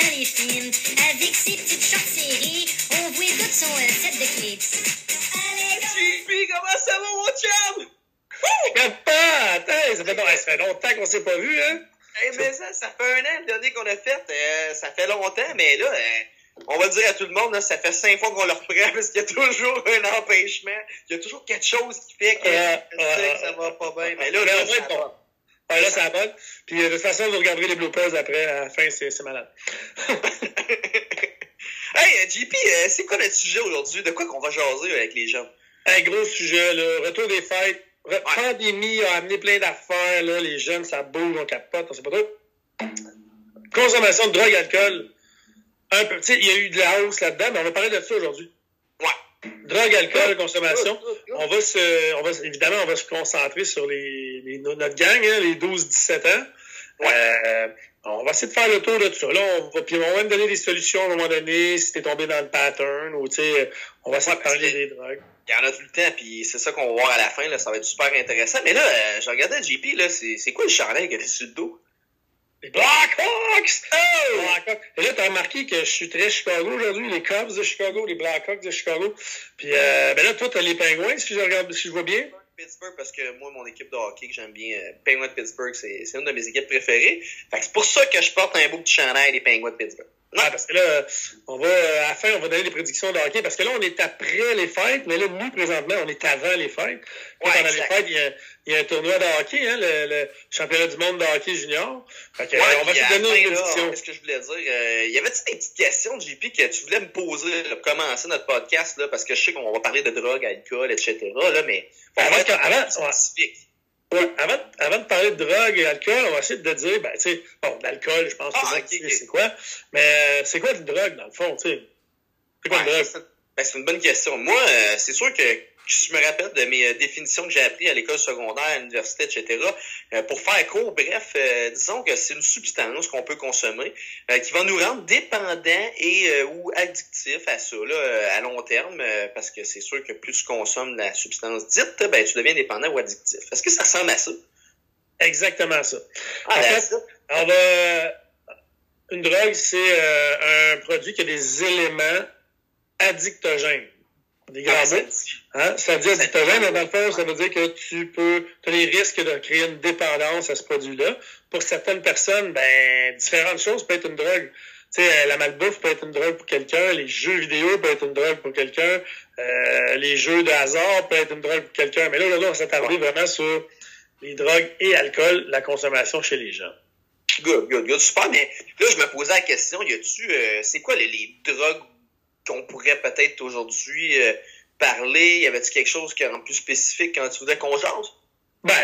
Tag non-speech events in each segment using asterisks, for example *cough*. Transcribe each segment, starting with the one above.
dans les films. Avec ses petites shorts serrées, on voit tout son euh, set de clips. JP, comment ça va, mon chum? Attends, attends, ça fait, non, ça fait longtemps qu'on s'est pas vu, hein? Eh, mais ça, ça fait un an, le dernier qu'on a fait. euh, ça fait longtemps, mais là, euh, on va dire à tout le monde, là, ça fait cinq fois qu'on le reprend *laughs* parce qu'il y a toujours un empêchement. Il y a toujours quelque chose qui fait que, Euh, euh, que ça va pas bien. Mais là, là, en fait, ça bon. va. Ouais, là, ça va bonne. Puis euh, de toute façon, vous regarderez les bloopers après, à la fin, c'est malade. *laughs* Hey, euh, JP, euh, c'est quoi notre sujet aujourd'hui? De quoi qu'on va jaser avec les gens? Un gros sujet, là. Retour des fêtes. Re- Pandémie a amené plein d'affaires, là. Les jeunes, ça bouge, on capote, on sait pas trop. Consommation de drogue, alcool. Un peu, tu sais, il y a eu de la hausse là-dedans, mais on va parler de ça aujourd'hui. Ouais. Drogue, alcool, consommation. On va se, on va, évidemment, on va se concentrer sur les, les- notre gang, hein, les 12-17 ans. Euh, on va essayer de faire le tour de tout ça. Là, on va, puis on va même donner des solutions à un moment donné, si t'es tombé dans le pattern, ou tu sais, on va essayer Ouais, de parler des drogues. Il y en a tout le temps, puis c'est ça qu'on va voir à la fin, là, ça va être super intéressant. Mais là, euh, je regardais JP, là, c'est c'est quoi le chandail que t'as sur le dos? Les Blackhawks! Oh! Blackhawks. Et là, t'as remarqué que je suis très Chicago aujourd'hui, les Cubs de Chicago, les Blackhawks de Chicago. Puis, euh, ben là, toi, t'as les Pingouins, si je regarde, si je vois bien. Pittsburgh, parce que moi, mon équipe de hockey que j'aime bien, euh, Penguins de Pittsburgh, c'est c'est une de mes équipes préférées. Fait que c'est pour ça que je porte un beau petit chandail des Penguins de Pittsburgh. Ouais, parce que là, on va, euh, à la fin, on va donner les prédictions de hockey, parce que là, on est après les fêtes, mais là, nous, présentement, on est avant les fêtes. Puis Ouais, pendant exact. les fêtes, il y, a, il y a un tournoi de hockey, hein, le, le championnat du monde de hockey junior. Fait que, Ouais, on va se donner fin, une là, prédiction. Qu'est-ce que je voulais dire? Euh, y avait-tu des petites questions, JP, que tu voulais me poser là, pour commencer notre podcast, là, parce que je sais qu'on va parler de drogue, alcool, etc., là, mais on Avant être avant- ouais. avant, de- avant de parler de drogue et d'alcool, on va essayer de dire, ben, tu sais, bon, l'alcool, je pense que Ah, c'est quoi. Mais euh, c'est quoi de drogue, dans le fond, tu sais? C'est quoi Ouais, de drogue? c'est- ben, c'est une bonne question. Moi, euh, c'est sûr que je me rappelle de mes euh, définitions que j'ai apprises à l'école secondaire, à l'université, etc. Euh, pour faire court, bref, euh, disons que c'est une substance qu'on peut consommer qui va nous rendre dépendants et ou addictifs à ça là, à long terme, parce que c'est sûr que plus tu consommes la substance dite, ben tu deviens dépendant ou addictif. Est-ce que ça ressemble à ça? Exactement ça. Ah, En ben, fait, ça. On va. Une drogue, c'est euh, un produit qui a des éléments addictogènes. Des grands. Hein? Ça dit addictogène, mais dans le fond, ça veut dire que tu peux, tu as les risques de créer une dépendance à ce produit-là. Pour certaines personnes, ben, différentes choses peuvent être une drogue. Tu sais, la malbouffe peut être une drogue pour quelqu'un, les jeux vidéo peuvent être une drogue pour quelqu'un, euh, les jeux de hasard peuvent être une drogue pour quelqu'un. Mais là, là, là on s'est vraiment sur les drogues et alcool, la consommation chez les gens. Good, good, good. Super, mais là, je me posais la question, y a-tu, euh, c'est quoi les, les drogues qu'on pourrait peut-être aujourd'hui euh, parler? Y avait-tu quelque chose qui rend plus spécifique quand tu voudrais qu'on jase? Ben,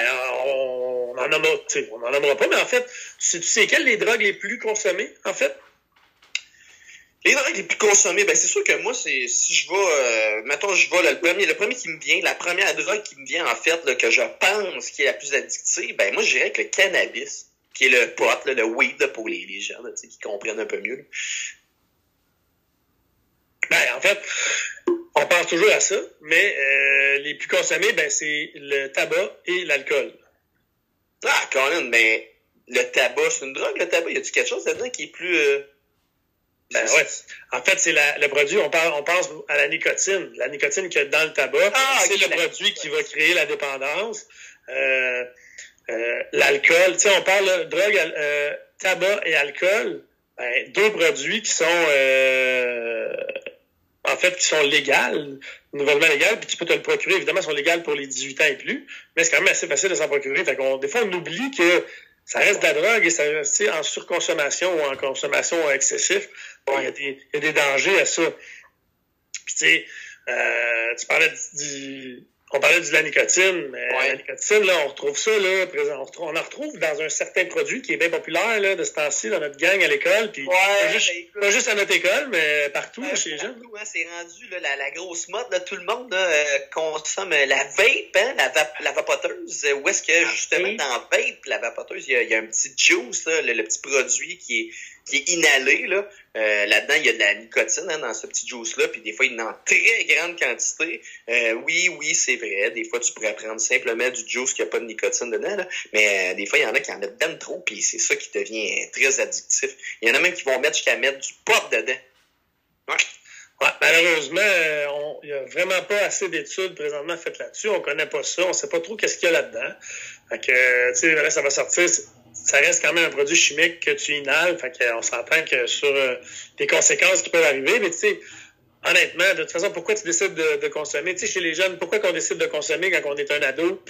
on, on en sais, on en nommera pas, mais en fait, tu sais quelles les drogues les plus consommées, en fait? Les drogues les plus consommées, ben c'est sûr que moi, c'est si je vais, euh, mettons, je vais, là, le premier, le premier qui me vient, la première drogue qui me vient, en fait, là, que je pense qui est la plus addictive, ben moi, je dirais que le cannabis, qui est le pot, là, le weed, là, pour les, les gens, là, tu sais, qui comprennent un peu mieux. Fait, on pense toujours à ça, mais euh, les plus consommés, ben, c'est le tabac et l'alcool. Ah, Colin, ben, le tabac, c'est une drogue, le tabac? Y a-tu quelque chose là-dedans qui est plus... euh, Ben, ouais. En fait, c'est le produit, on, parle, on pense à la nicotine. La nicotine qu'il y a dans le tabac, Ah, c'est le produit qui va créer la dépendance. Euh, euh, l'alcool, tu sais, on parle de drogue, euh, tabac et alcool, ben, deux produits qui sont euh, en fait qui sont légales, nouvellement légales, puis tu peux te le procurer, évidemment, sont légales pour les 18 ans et plus, mais c'est quand même assez facile de s'en procurer. Fait des fois, on oublie que ça reste de la drogue et ça reste en surconsommation ou en consommation excessive. Bon, il y, a des- dangers à ça. Puis tu sais, euh, tu parlais du- on parlait de la nicotine, mais Ouais. la nicotine, là, on retrouve ça, là, présent, on, en retrouve dans un certain produit qui est bien populaire, là, de ce temps-ci, dans notre gang à l'école, puis pas, juste, ben, pas juste à notre école, mais partout, Ouais, chez les gens. partout, hein, c'est rendu là, la, la grosse mode. Là, tout le monde là, euh, consomme la vape, hein, la, vap- la vapoteuse. euh, Où est-ce que justement oui. dans vape, la vapoteuse, il y a, il y a un petit juice, là, le, le petit produit qui est qui est inhalé, là, euh, là-dedans, il y a de la nicotine hein, dans ce petit juice-là, puis des fois, il est en très grande quantité. Euh, oui, oui, c'est vrai. Des fois, tu pourrais prendre simplement du juice qui n'a pas de nicotine dedans, là, mais euh, des fois, il y en a qui en mettent ben trop, puis c'est ça qui devient très addictif. Il y en a même qui vont mettre jusqu'à mettre du pot dedans. Ouais. Ouais, malheureusement, euh, il n'y a vraiment pas assez d'études présentement faites là-dessus. On connaît pas ça. On sait pas trop qu'est-ce qu'il y a là-dedans. Fait que, tu sais, ça va sortir. Ça reste quand même un produit chimique que tu inhales. Fait qu'on s'entend que sur euh, des conséquences qui peuvent arriver. Mais tu sais, honnêtement, de toute façon, pourquoi tu décides de, de consommer? Tu sais, chez les jeunes, pourquoi qu'on décide de consommer quand on est un ado?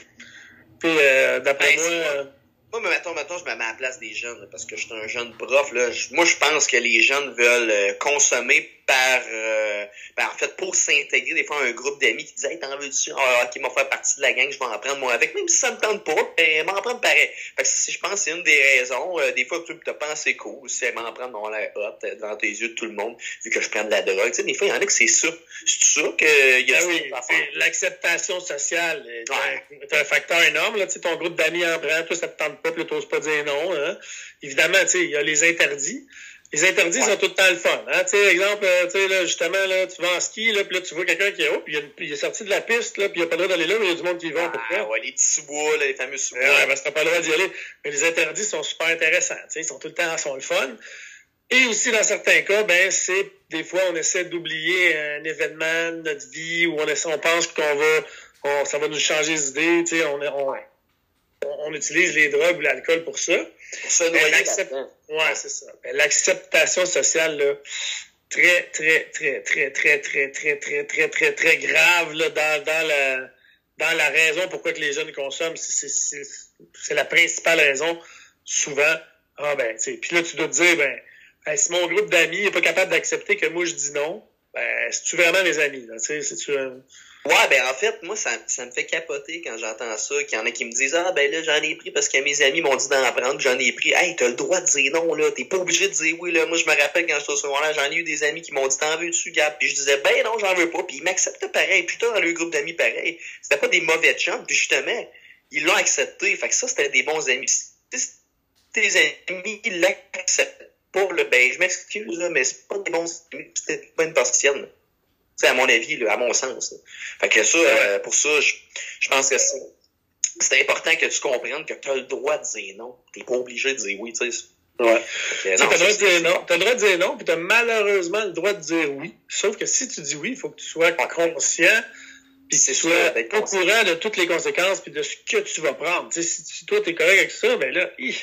Puis, euh, d'après Ben, moi... c'est euh, Moi, mais mettons, mettons, je me mets à la place des jeunes, parce que je suis un jeune prof. Là. Moi, je pense que les jeunes veulent consommer par... euh, ben, en fait, pour s'intégrer, des fois, un groupe d'amis qui disent « Hey, t'en veux-tu? Ah, ok, m'a faire partie de la gang, je vais en prendre moi avec. » Même si ça me tente pas, ben, m'en prendre pareil. Fait que si je pense que c'est une des raisons, euh, des fois, tu te penses c'est cool, si m'en prendre mon l'air hot euh, devant tes yeux de tout le monde, vu que je prends de la drogue. Tu sais, des fois, il y en a que c'est ça. C'est ça qu'il y a Ben oui, c'est l'acceptation sociale est un- Ouais. est un, facteur énorme. Là, Tu sais, ton groupe d'amis en prend, toi, ça te tente pas, puis t'oses pas dire non. Hein. Évidemment, tu sais, il y a les interdits. Les interdits Ouais. sont tout le temps le fun. Hein. Tu sais, exemple, euh, tu sais, là, justement, là, tu vas en ski, là, puis là, tu vois quelqu'un qui est haut, puis il, est sorti de la piste, là, puis il a pas le droit d'aller là, mais il y a du monde qui y va. Ah, ouais, les petits sous-bois, les fameux sous-bois. Ouais, parce que t'as pas le droit d'y aller. Mais les interdits sont super intéressants. tu sais, Ils sont tout le temps sont le fun. Et aussi, dans certains cas, ben, c'est des fois, on essaie d'oublier un événement de notre vie où on, essaie, on pense qu'on va, on- ça va nous changer les idées. tu sais, On, on, on, on utilise les drogues ou l'alcool pour ça. Ben. Ouais, c'est ça. Ben, L'acceptation sociale, là, très, très, très, très, très, très, très, très, très, très, très grave là, dans, dans la dans la raison pourquoi que les jeunes consomment. C'est- la principale raison, souvent. Ah ben, tu sais. Puis là, tu dois te dire, ben, hey, si mon groupe d'amis n'est pas capable d'accepter que moi je dis non, ben, c'est-tu vraiment mes amis, là? Tu sais, c'est-tu. Ouais, ben en fait, moi, ça, ça me fait capoter quand j'entends ça, qu'il y en a qui me disent Ah ben là, j'en ai pris parce que mes amis m'ont dit d'en prendre, j'en ai pris. Hey, t'as le droit de dire non, là, t'es pas obligé de dire oui, là. Moi, je me rappelle quand j'étais au secondaire, j'en ai eu des amis qui m'ont dit T'en veux-tu, Gab? Puis je disais Ben non, j'en veux pas. Puis ils m'acceptaient pareil. Putain, dans le groupe d'amis pareil. C'était pas des mauvais chums, puis justement, ils l'ont accepté. Fait que ça, c'était des bons amis. Si tes amis l'acceptent pas, là, ben je m'excuse, là, mais c'est pas des bons amis, c'était pas une partielle. C'est à mon avis, là, à mon sens. là. Fait que ça, euh, pour ça, je, je pense que c'est, c'est important que tu comprennes que tu as le droit de dire non. T'es pas obligé de dire oui, tu sais. Ouais. Que, Tu non, as le droit de dire non. T'as le droit de dire non, puis t'as malheureusement le droit de dire oui. Sauf que si tu dis oui, il faut que tu sois conscient, puis tu sois au courant de toutes les conséquences, puis de ce que tu vas prendre. Tu si, si toi, t'es correct avec ça, ben là, hi,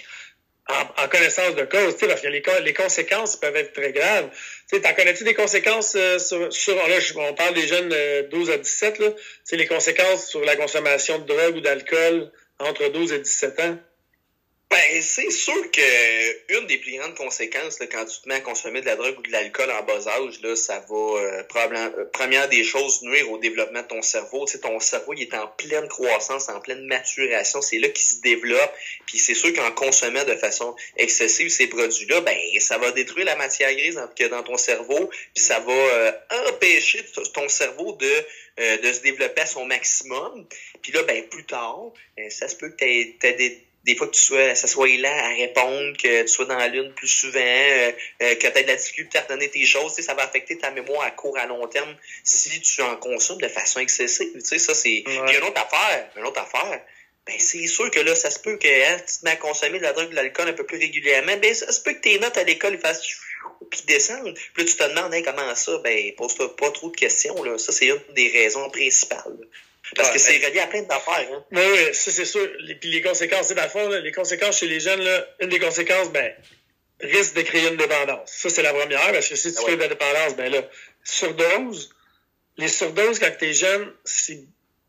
en, connaissance de cause, parce que les, les conséquences peuvent être très graves. Tu sais, t'en connais-tu des conséquences euh, sur, on parle des jeunes euh, 12 à 17, là, les conséquences sur la consommation de drogue ou d'alcool entre 12 et 17 ans? Ben, c'est sûr que une des plus grandes conséquences là, quand tu te mets à consommer de la drogue ou de l'alcool en bas âge, là, ça va euh, probablement euh, première des choses nuire au développement de ton cerveau. Tu sais, ton cerveau il est en pleine croissance, en pleine maturation, c'est là qu'il se développe. Puis c'est sûr qu'en consommant de façon excessive ces produits-là, ben ça va détruire la matière grise que dans ton cerveau, puis ça va euh, empêcher ton cerveau de euh, de se développer à son maximum. Puis là, ben plus tard, euh, ça se peut que t'aies des des fois que tu sois, ça soit là à répondre, que tu sois dans la lune plus souvent, euh, euh, que tu aies de la difficulté à redonner tes choses, tu sais, ça va affecter ta mémoire à court, à long terme si tu en consommes de façon excessive. Tu sais, ça c'est. Ouais. Puis une autre affaire, une autre affaire. Ben, c'est sûr que là, ça se peut que hein, tu te mets à consommer de la drogue, de l'alcool un peu plus régulièrement. Ben, ça se peut que tes notes à l'école fassent puis descendent. Puis là, tu te demandes hein, comment ça, ben, pose-toi pas trop de questions. Là. Ça, c'est une des raisons principales. Parce que c'est relié à plein d'affaires. Hein. Oui, oui, ça c'est sûr. Les, puis les conséquences, c'est là, les conséquences chez les jeunes, là, une des conséquences, ben, risque de créer une dépendance. Ça, c'est la première, parce que si tu Ah crées ouais. de la dépendance, ben là, surdose, les surdoses quand t'es jeune, c'est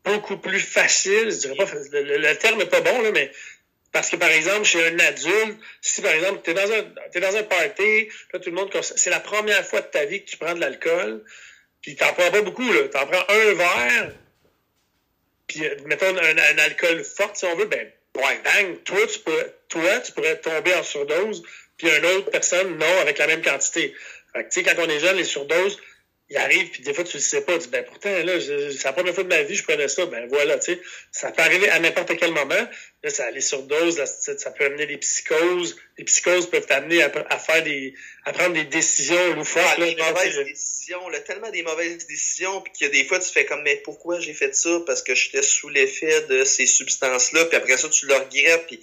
beaucoup plus facile, je dirais pas, le, le- terme est pas bon, là, mais parce que, par exemple, chez un adulte, si, par exemple, t'es dans un, t'es dans un party, là, tout le monde, c'est la première fois de ta vie que tu prends de l'alcool, puis t'en prends pas beaucoup, là. T'en prends un verre, puis, euh, mettons, un, un alcool fort, si on veut, ben, Ouais. bang, toi, tu pourrais, toi, tu pourrais tomber en surdose, puis une autre personne, non, avec la même quantité. Fait que, tu sais, quand on est jeune, les surdoses, il arrive, puis des fois, tu le sais pas. Tu dis, ben pourtant, là, c'est la première fois de ma vie, je prenais ça. Ben voilà, tu sais. Ça peut arriver à n'importe quel moment. Là, ça aller sur dose, ça, peut amener des psychoses. Les psychoses peuvent t'amener à, à, faire des, à prendre des décisions loufoques. Ah, des mauvaises décisions, là, tellement des mauvaises décisions, puis que des fois, tu fais comme, mais pourquoi j'ai fait ça? Parce que j'étais sous l'effet de ces substances-là, puis après ça, tu le regrettes, puis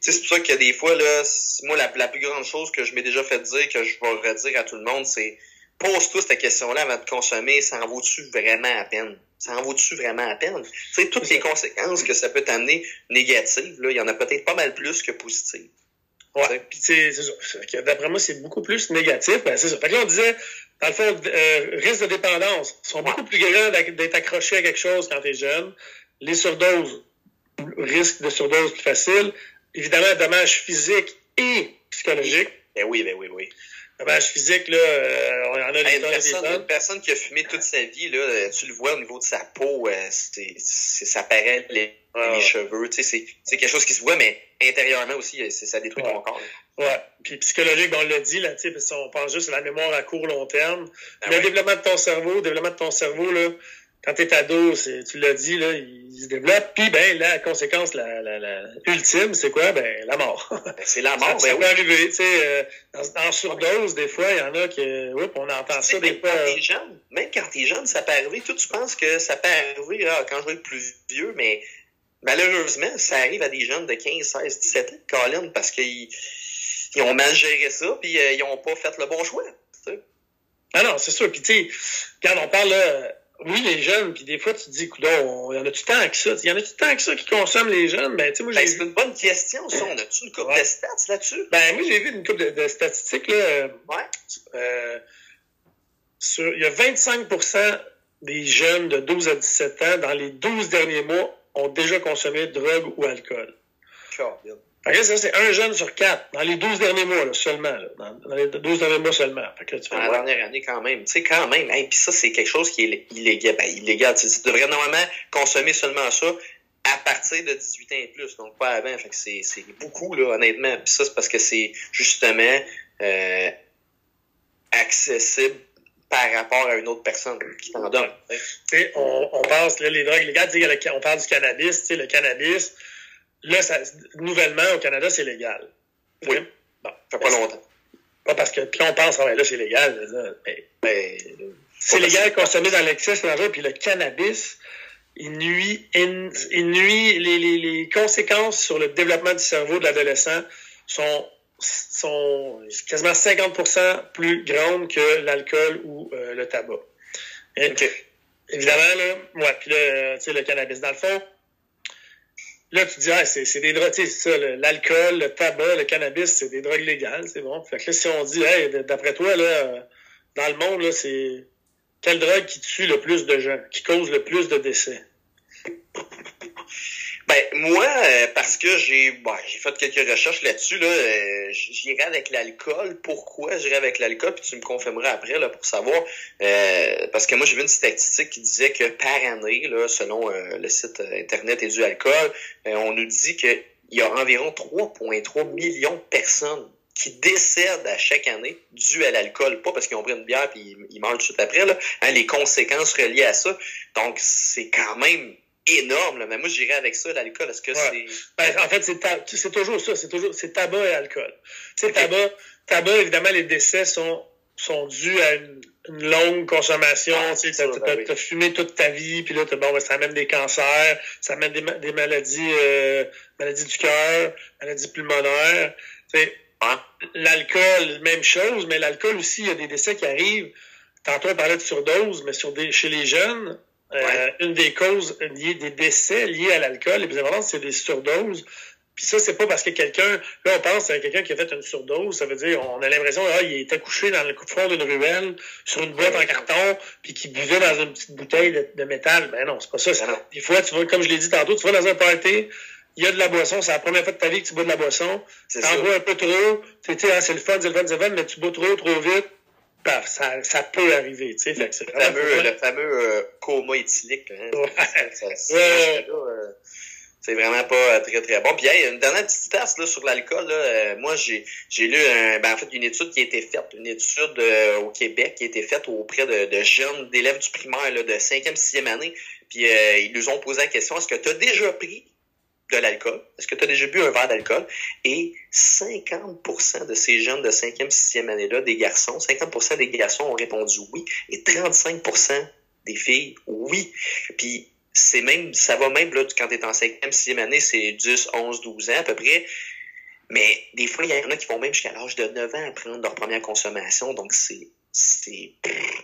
c'est pour ça que des fois, là, moi, la, la plus grande chose que je m'ai déjà fait dire, que je vais redire à tout le monde, c'est pose-toi cette question-là avant de consommer, ça en vaut-tu vraiment à peine? Ça en vaut-tu vraiment à peine? Tu sais, toutes les conséquences que ça peut t'amener négatives, là, il y en a peut-être pas mal plus que positives. Ouais, puis c'est ça. D'après moi, c'est beaucoup plus négatif. Ben, c'est ça. Fait que là, on disait, dans le fond, euh, risque de dépendance sont beaucoup plus grands d'être accroché à quelque chose quand tu es jeune. Les surdoses, risque de surdose plus facile. Évidemment, dommages physiques et psychologiques. Ben oui, ben oui, oui dommage physique, là, euh, on en a des, une, personne, une personne qui a fumé toute sa vie, là, euh, tu le vois au niveau de sa peau, euh, c'est, ça paraît les, les cheveux, tu sais, c'est quelque chose qui se voit, mais intérieurement aussi, ça détruit ton corps. Ouais. Puis psychologique, on l'a dit, là, tu sais, on pense juste à la mémoire à court long terme. Ben le développement de ton cerveau, le développement de ton cerveau, là, quand tu es ado, tu l'as dit, là, il se développe. Puis ben la conséquence la, la, la ultime, c'est quoi? Ben la mort. *laughs* Ben, c'est la mort. ça, ben, peut arriver. Tu sais, euh, en, surdose, des fois, il y en a qui. Oups, on entend ça des fois. Quand jeune, même quand t'es jeune, ça peut arriver. Toi, tu penses que ça peut arriver là, quand je vais être plus vieux, mais malheureusement, ça arrive à des jeunes de 15, 16, 17 ans, Colin, parce qu'ils ils ont mal géré ça, puis euh, ils n'ont pas fait le bon choix. Ah non, c'est sûr. Puis tu sais, quand on parle là, oui, les jeunes, puis des fois, tu te dis, il y en a-tu tant que ça? Il y en a-tu tant que ça qui consomment les jeunes? Ben, moi, ben, c'est une bonne question, ça. On a-tu une coupe de stats là-dessus? Ben, moi, j'ai vu une coupe de, statistiques, là. Ouais. Euh, sur, il y a 25% des jeunes de 12 à 17 ans, dans les 12 derniers mois, ont déjà consommé drogue ou alcool. Fait ça, c'est un jeune sur quatre, dans les 12 derniers mois là, seulement. Là, dans, les 12 derniers mois seulement. Fait que, tu dans la dernière année, quand même. Tu sais, quand même. Hey, Puis ça, c'est quelque chose qui est illégal. Ben, illégal. Tu devrais normalement consommer seulement ça à partir de 18 ans et plus, donc pas avant. Fait que c'est, c'est beaucoup, là, honnêtement. Puis ça, c'est parce que c'est justement euh, accessible par rapport à une autre personne qui t'en donne. On, on pense, là, les drogues illégales, on parle du cannabis, tu sais, le cannabis Là, ça, nouvellement, au Canada, c'est légal. Oui. Bon. Ça fait pas longtemps. Pas parce que, puis on pense, ah, là, c'est légal. Mais, c'est légal consommer dans l'excès, puis le cannabis, il nuit, il, nuit les, les, les, conséquences sur le développement du cerveau de l'adolescent sont, sont quasiment 50% plus grandes que l'alcool ou euh, le tabac. Évidemment, là, ouais, puis là, tu sais, le cannabis, dans le fond, Là, tu dis, ah, c'est des drogues, c'est ça, l'alcool, le tabac, le cannabis, c'est des drogues légales, c'est bon. Fait que là, si on dit, d'après toi, là, dans le monde, là, c'est quelle drogue qui tue le plus de gens, qui cause le plus de décès? Ben moi, euh, parce que j'ai bon, j'ai fait quelques recherches là-dessus, là, euh, j'irai avec l'alcool. Pourquoi j'irai avec l'alcool? Puis tu me confirmeras après là, pour savoir. Euh, parce que moi, j'ai vu une statistique qui disait que par année, là, selon le site Internet et du alcool, on nous dit qu'il y a environ 3,3 millions de personnes qui décèdent à chaque année dû à l'alcool, pas parce qu'ils ont pris une bière puis ils, meurent tout de suite après, là, hein, les conséquences reliées à ça. Donc, c'est quand même énorme, là. mais moi j'irais avec ça, l'alcool. Est-ce que c'est. Ben, en fait, c'est toujours ça, c'est toujours c'est tabac et alcool. Tu sais, tabac, tabac, évidemment, les décès sont, sont dus à une, longue consommation. Ah, tu t'as ben fumé toute ta vie, puis là, bon, ben, ça amène des cancers, ça amène des, des maladies, euh, maladies du cœur, maladies pulmonaires. L'alcool, même chose, mais l'alcool aussi, il y a des décès qui arrivent. Tantôt, on parlait de surdose, mais sur des, chez les jeunes, euh, une des causes liées des décès liés à l'alcool, les plus importantes, c'est des surdoses. Puis ça, c'est pas parce que quelqu'un, là, on pense à quelqu'un qui a fait une surdose, ça veut dire, on a l'impression, ah, il était couché dans le fond d'une ruelle, sur une boîte en carton, puis qu'il buvait dans une petite bouteille de, métal. Ben non, c'est pas ça. Des fois, tu vois, comme je l'ai dit tantôt, tu vas dans un party, il y a de la boisson, c'est la première fois de ta vie que tu bois de la boisson. T'en bois un peu trop, tu sais, ah, c'est le fun, c'est le fun, c'est le fun, mais tu bois trop, trop vite, ça, ça peut arriver, tu sais. le fameux, le fameux euh, coma éthylique. Hein, ouais. Euh, C'est vraiment pas euh, très, très bon. Puis, hey, une dernière petite tasse là, sur l'alcool. Là, euh, moi, j'ai, j'ai lu un, ben, en fait une étude qui a été faite, une étude euh, au Québec qui a été faite auprès de, de jeunes, d'élèves du primaire là, de 5e, 6e année. Puis, ils nous ont posé la question, est-ce que tu as déjà pris de l'alcool? Est-ce que tu as déjà bu un verre d'alcool? Et 50% de ces jeunes de 5e, 6e année-là, des garçons, 50% des garçons ont répondu oui et 35% des filles oui. Puis c'est même, ça va même, là, quand tu es en 5e, 6e année, c'est 10, 11, 12 ans à peu près. Mais des fois, il y en a qui vont même jusqu'à l'âge de 9 ans à prendre leur première consommation. Donc, c'est, c'est,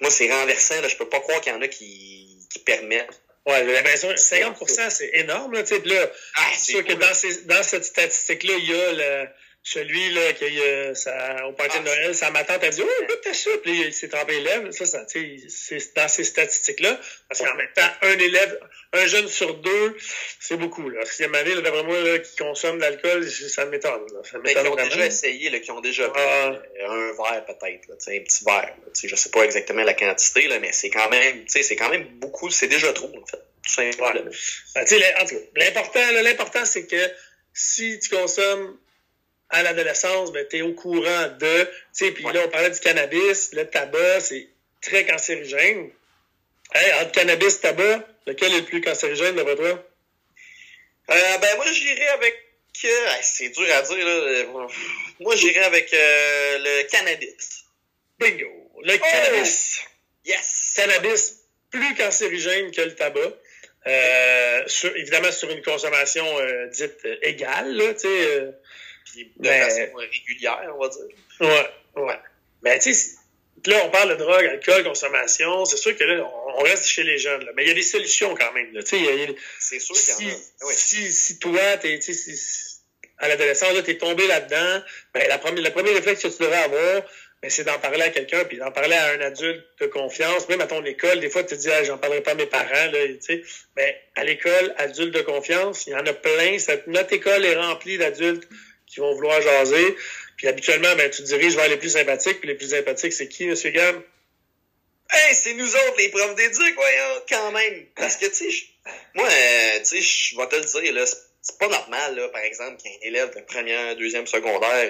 moi, c'est renversant, là. Je peux pas croire qu'il y en a qui, qui permettent. Ouais, l'impression, 50%, c'est énorme, là, tu sais. Là, Ah, c'est sûr que dans, ces, dans cette statistique-là, il y a le, celui là qui a eu ça, au party de Noël, sa ma tante a dit Oh, écoute ta puis il s'est trempé les lèvres. Ça, ça tu sais, c'est dans ces statistiques-là. Parce qu'en même temps, un élève, un jeune sur deux, c'est beaucoup. Là. Sixième année, là, d'après moi, là, qui consomme de l'alcool, ça m'étonne. là. Ça Mais qui m'étonne ont vraiment. déjà essayé, là, qui ont déjà pris Ah. un verre peut-être, là, un petit verre. Là, je sais pas exactement la quantité, là, mais c'est quand même, c'est quand même beaucoup, c'est déjà trop, en fait. Tout simplement. Ben, tu sais, en tout cas, l'important, l'important, c'est que si tu consommes à l'adolescence, ben, tu es au courant de, puis Ouais. là, on parlait du cannabis, le tabac, c'est très cancérigène. Hey, entre cannabis et tabac, lequel est le plus cancérigène, d'après toi? Euh, ben, moi, j'irais avec, euh, c'est dur à dire, là. Moi, j'irais avec euh, le cannabis. Bingo! Oh! Le cannabis. Yes! Cannabis, plus cancérigène que le tabac. Euh, sur- évidemment, sur une consommation euh, dite égale, là, tu sais. de Mais- façon régulière, on va dire. Ouais, ouais. Ben, tu sais, là, on parle de drogue, alcool, consommation. C'est sûr que là, on reste chez les jeunes. Là. Mais il y a des solutions quand même. Là. Tu y a- il y a- C'est sûr qu'il si, y en a. Oui. si, si toi, t'es, tu si- si- à l'adolescence, là, t'es tombé là-dedans, ben, la première, le premier réflexe que tu devrais avoir, ben, c'est d'en parler à quelqu'un, puis d'en parler à un adulte de confiance, même à ton école. Des fois, tu te dis, ah, j'en parlerai pas à mes parents, là, tu sais. Mais à l'école, adulte de confiance, il y en a plein. Cette, notre école est remplie d'adultes qui vont vouloir jaser. Puis habituellement, ben, tu diriges vers les plus sympathiques, puis les plus sympathiques, c'est qui, M. Gam? Hey, c'est nous autres, les profs d'éduc, voyons, quand même. Parce que, tu sais, moi, euh, tu sais, je vais te le dire, là, c'est- pas normal, là, par exemple, qu'un élève de première, deuxième, secondaire,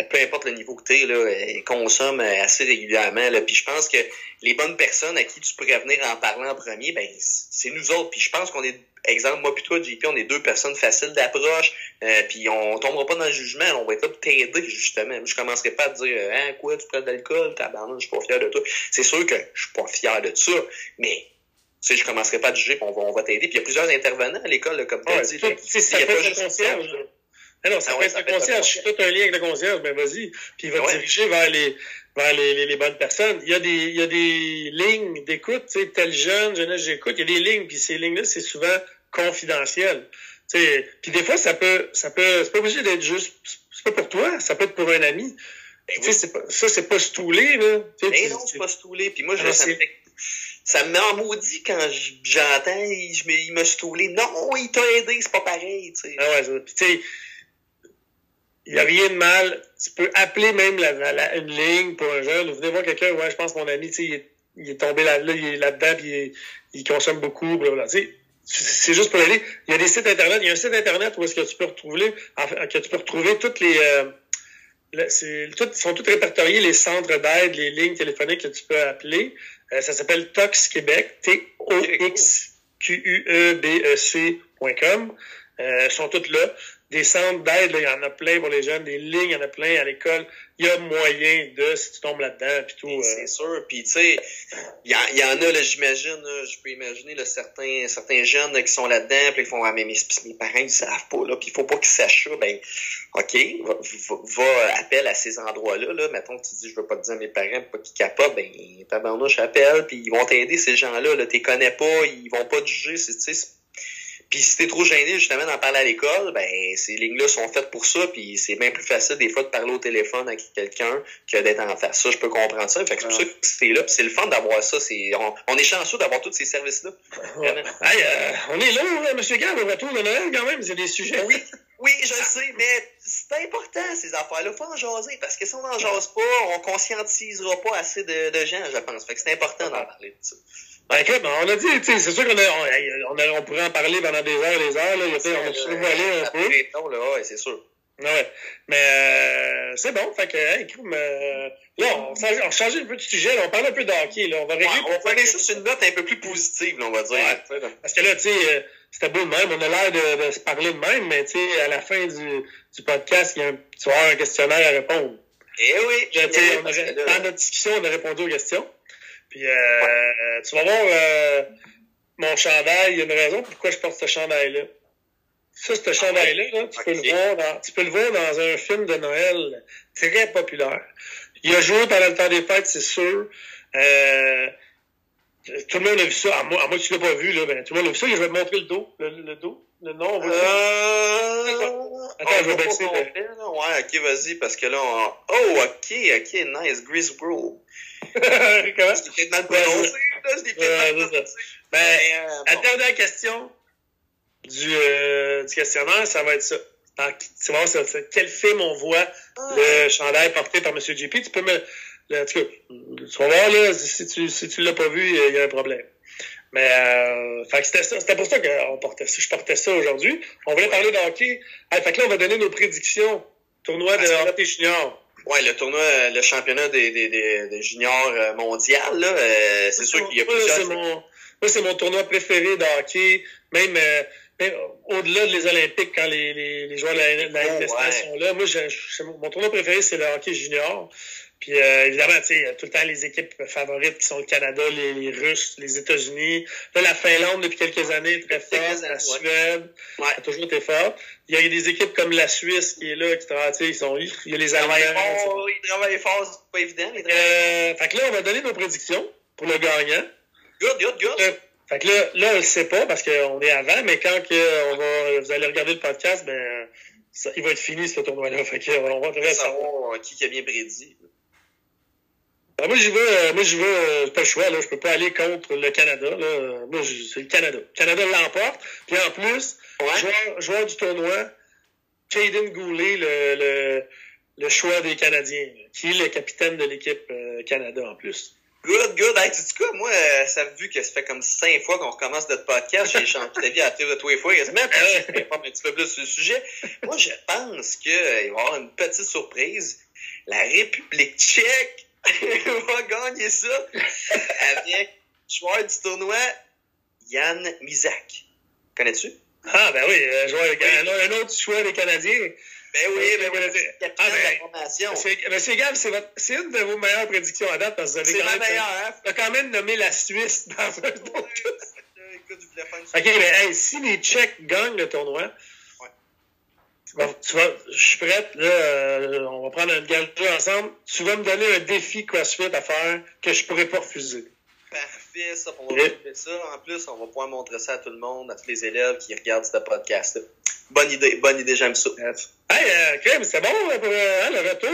euh, peu importe le niveau que t'es, là, euh, consomme euh, assez régulièrement, là. Puis je pense que les bonnes personnes à qui tu pourrais venir en parler en premier, ben, c'est nous autres. Puis je pense qu'on est, exemple, moi puis toi, JP, on est deux personnes faciles d'approche, euh, puis on tombera pas dans le jugement, on va être là pour t'aider, justement. Je commencerai pas à te dire, hein, quoi, tu prends de l'alcool, tabarnak, je suis pas fier de toi. C'est sûr que je suis pas fier de ça, mais tu sais, je commencerai pas à juger, puis on va, on va t'aider. Puis il y a plusieurs intervenants à l'école, comme tu as Ouais, dit. tout- tu ça y a peut pas être le juste concierge. Ah non, ça Ah ouais, ça être le concierge. Je suis tout un lien avec le concierge, ben vas-y. Puis il va Ouais. te diriger vers les vers les, les, les bonnes personnes. Il y a des il y a des lignes d'écoute, tu sais, tel jeune, jeune âge j'écoute, il y a des lignes, puis ces lignes-là, c'est souvent confidentiel. Tu sais, puis des fois, ça peut, ça peut, c'est pas obligé d'être juste, c'est pas pour toi, ça peut être pour un ami. Ben Tu sais, c'est pas, ça, c'est pas stoulé, là. Tu Mais tu- non, tu- c'est pas stoulé. Puis moi, je, Ah, ça, me c'est- fait- ça me met en maudit quand j'entends, il, je il m'a stoulé. Non, il t'a aidé, c'est pas pareil, tu sais. Ah tu sais, il n'y a rien de mal. Tu peux appeler même la, une ligne pour un jeune. Venez voir quelqu'un, ouais, je pense que mon ami, tu sais, il est, tombé là, il est là-dedans, puis il, consomme beaucoup, blablabla. Tu sais, c'est juste pour aller. Il y a des sites internet, il y a un site internet où est-ce que tu peux retrouver, que tu peux retrouver toutes les, euh, le- toutes, sont toutes répertoriées les centres d'aide, les lignes téléphoniques que tu peux appeler. Euh, ça s'appelle Tox Québec, T-O-X-Q-U-E-B-E-C.com. Euh, sont toutes là. Des centres d'aide, il y en a plein pour les jeunes, des lignes, il y en a plein à l'école. Il y a moyen de, si tu tombes là-dedans, puis tout. Euh, C'est sûr. Puis, tu sais, il y, y en a, j'imagine, je peux imaginer là, certains, certains jeunes qui sont là-dedans, puis ils font, ah, mais mes, mes parents, ils savent pas, là, puis il faut pas qu'ils sachent ça. Ben, OK, va, va, à ces endroits-là, là. Mettons tu dis, je veux pas te dire à mes parents pas qu'ils capotent, ben, tabarnouche, appelle, puis ils vont t'aider, ces gens-là, là, t'es connais pas, ils vont pas te juger, tu sais, puis si t'es trop gêné justement d'en parler à l'école, ben ces lignes-là sont faites pour ça, puis c'est bien plus facile des fois de parler au téléphone avec quelqu'un que d'être en face. Ça, je peux comprendre ça. Fait que c'est pour ça que c'est là, c'est le fun d'avoir ça. C'est on, on est chanceux d'avoir tous ces services-là. ouais. Hey, euh, on est long, là, M. Gall, au retour de Noël, quand même, c'est des sujets. Oui, oui, je le sais, mais c'est important ces affaires-là. Faut en jaser parce que si on n'en jase pas, on conscientisera pas assez de, de gens, je pense. Fait que c'est important d'en parler de ça. Ben, écoute, on a dit, tu sais, c'est sûr qu'on on, on, pourrait en parler pendant des heures et des heures, là. On a survolé un peu. Non, là, ouais, c'est sûr. Ouais. Mais euh, c'est bon, fait que, hey, euh, là, on, on change un peu de sujet, là, on parle un peu de hockey, là. On va régler. Ouais, on va aller ça sur une note un peu plus positive, là, on va dire. Ouais. Parce que là, tu sais, euh, c'était beau de même, on a l'air de, de se parler de même, mais tu sais, à la fin du, du podcast, il y a un, tu vas avoir un questionnaire à répondre. Eh oui, Là, eh, on parce a- que là- dans notre discussion, on a répondu aux questions. Puis, euh, tu vas voir euh, mon chandail, il y a une raison pourquoi je porte ce chandail-là. Ça, ce chandail-là, là, tu, peux le voir dans, tu peux le voir dans un film de Noël très populaire. Il a joué pendant le temps des fêtes, c'est sûr. Euh, tout le monde a vu ça. À moi, à moi tu l'as pas vu, là, ben, tout le monde a vu ça. Je vais te montrer le dos. Le, le dos. Le nom, on va Euh... Attends, on je vais baisser le-. Ouais, ok, vas-y, parce que là, on... Oh, ok, ok, nice, Griswold. *laughs* Comment? Je l'ai peut-être mal prononcé, là, je l'ai peut-être Ouais, mal c'est ça. prononcé. Ben, Euh, La dernière question du, euh, du questionnaire, ça va être ça. Dans- tu vas voir, ça- ça- quel film on voit le chandail porté par M. JP. Tu peux me... cas, tu vas voir, là, si tu, si tu l'as pas vu, il y a un problème. Mais, euh, fait que c'était ça. C'était pour ça que on portait, ça- je portais ça aujourd'hui. On voulait parler de hockey. Fait que là, on va donner nos prédictions. Tournoi de Parce hockey junior. Ouais, le tournoi, euh, le championnat des, des, des, des juniors euh, mondial, là, euh, c'est sûr qu'il y a Moi, plusieurs... mon, moi, c'est mon tournoi préféré de hockey. Même, euh, même au-delà des Olympiques, quand les, les, les joueurs de la, de la Oh, ouais. sont là, moi, je- je- mon tournoi préféré, c'est le hockey junior. Puis euh, évidemment, tu sais, il y a tout le temps les équipes favorites qui sont le Canada, les, les Russes, les États-Unis. Là, la Finlande, depuis quelques années, très Quelques forte. La. Suède Ouais. a toujours été forte. Il y a des équipes comme la Suisse qui est là, qui sais, ils sont, il y a les Allemands. ils travaillent fort, c'est pas évident. Ils. Euh, fait que là, on va donner nos prédictions pour le gagnant. Good, good, good. Euh, Fait que là, là, on le sait pas parce qu'on est avant, mais quand que on va, vous allez regarder le podcast, ben, ça- il va être fini ce tournoi-là. Fait que on va On va devrait savoir. qui a bien prédit. Ben, moi, j'y vais, euh, moi, j'y vais, euh, j'ai pas le choix, là. Je peux pas aller contre le Canada, là. Euh, Moi, c'est le Canada. Le Canada l'emporte. Puis en plus, Ouais. joueur, joueur du tournoi, Caden Goulet, le, le, le choix des Canadiens, qui est le capitaine de l'équipe euh, Canada en plus. Good, good. Hey, tu sais quoi, moi, euh, ça vu que ça fait comme cinq fois qu'on recommence notre podcast, j'ai changé d'avis à tous les fois, quasiment, puis je vais un petit peu plus sur le sujet. Moi, je pense qu'il va y avoir une petite surprise. La République tchèque *laughs* va gagner ça *laughs* avec le joueur du tournoi, Yann Mizak. Connais-tu? Ah, ben oui, euh, joueur, un, un autre choix des Canadiens. Ben oui, ben oui, Ah, ben, formation. Monsieur, Monsieur Gab, c'est votre- c'est une de vos meilleures prédictions à date parce que vous avez quand même, meilleure, hein? vous avez quand même nommé la Suisse dans un podcast. *laughs* OK, mais hey, si les Tchèques gagnent le tournoi. Tu vas, tu vas- je suis prête, là, euh, on va prendre un gage ensemble. Tu vas me donner un défi CrossFit à faire que je pourrais pas refuser. Parfait, ça, on va faire ça. En plus, on va pouvoir montrer ça à tout le monde, à tous les élèves qui regardent ce podcast-là. Bonne idée, bonne idée, j'aime ça. Hey, euh, Crème, c'est bon là, pour euh, hein, le retour?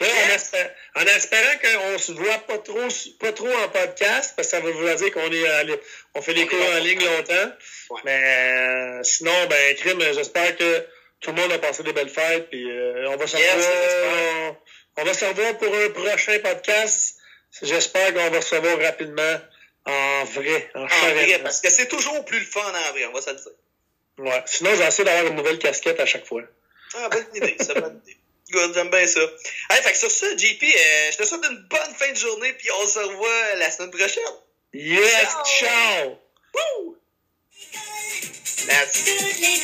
Là, en, espé- en espérant qu'on se voit pas trop, pas trop en podcast, parce que ça veut vouloir dire qu'on est allé- on fait est cours en là. ligne longtemps. Ouais. Mais euh, sinon, ben, Crème, j'espère que tout le monde a passé des belles fêtes. Puis euh, on va Yes, revoir. on va se revoir pour un prochain podcast. J'espère qu'on va se revoir rapidement en vrai, en, En vrai, parce que c'est toujours plus le fun en vrai, on va se le dire. Ouais. Sinon, j'ai essayé d'avoir une nouvelle casquette à chaque fois. Ah, bonne idée, c'est une bonne idée. Good, j'aime bien ça. Hey, fait que sur ça, JP, euh, je te souhaite une bonne fin de journée, puis on se revoit la semaine prochaine. Yes, Ciao. ciao! That's. Absolutely,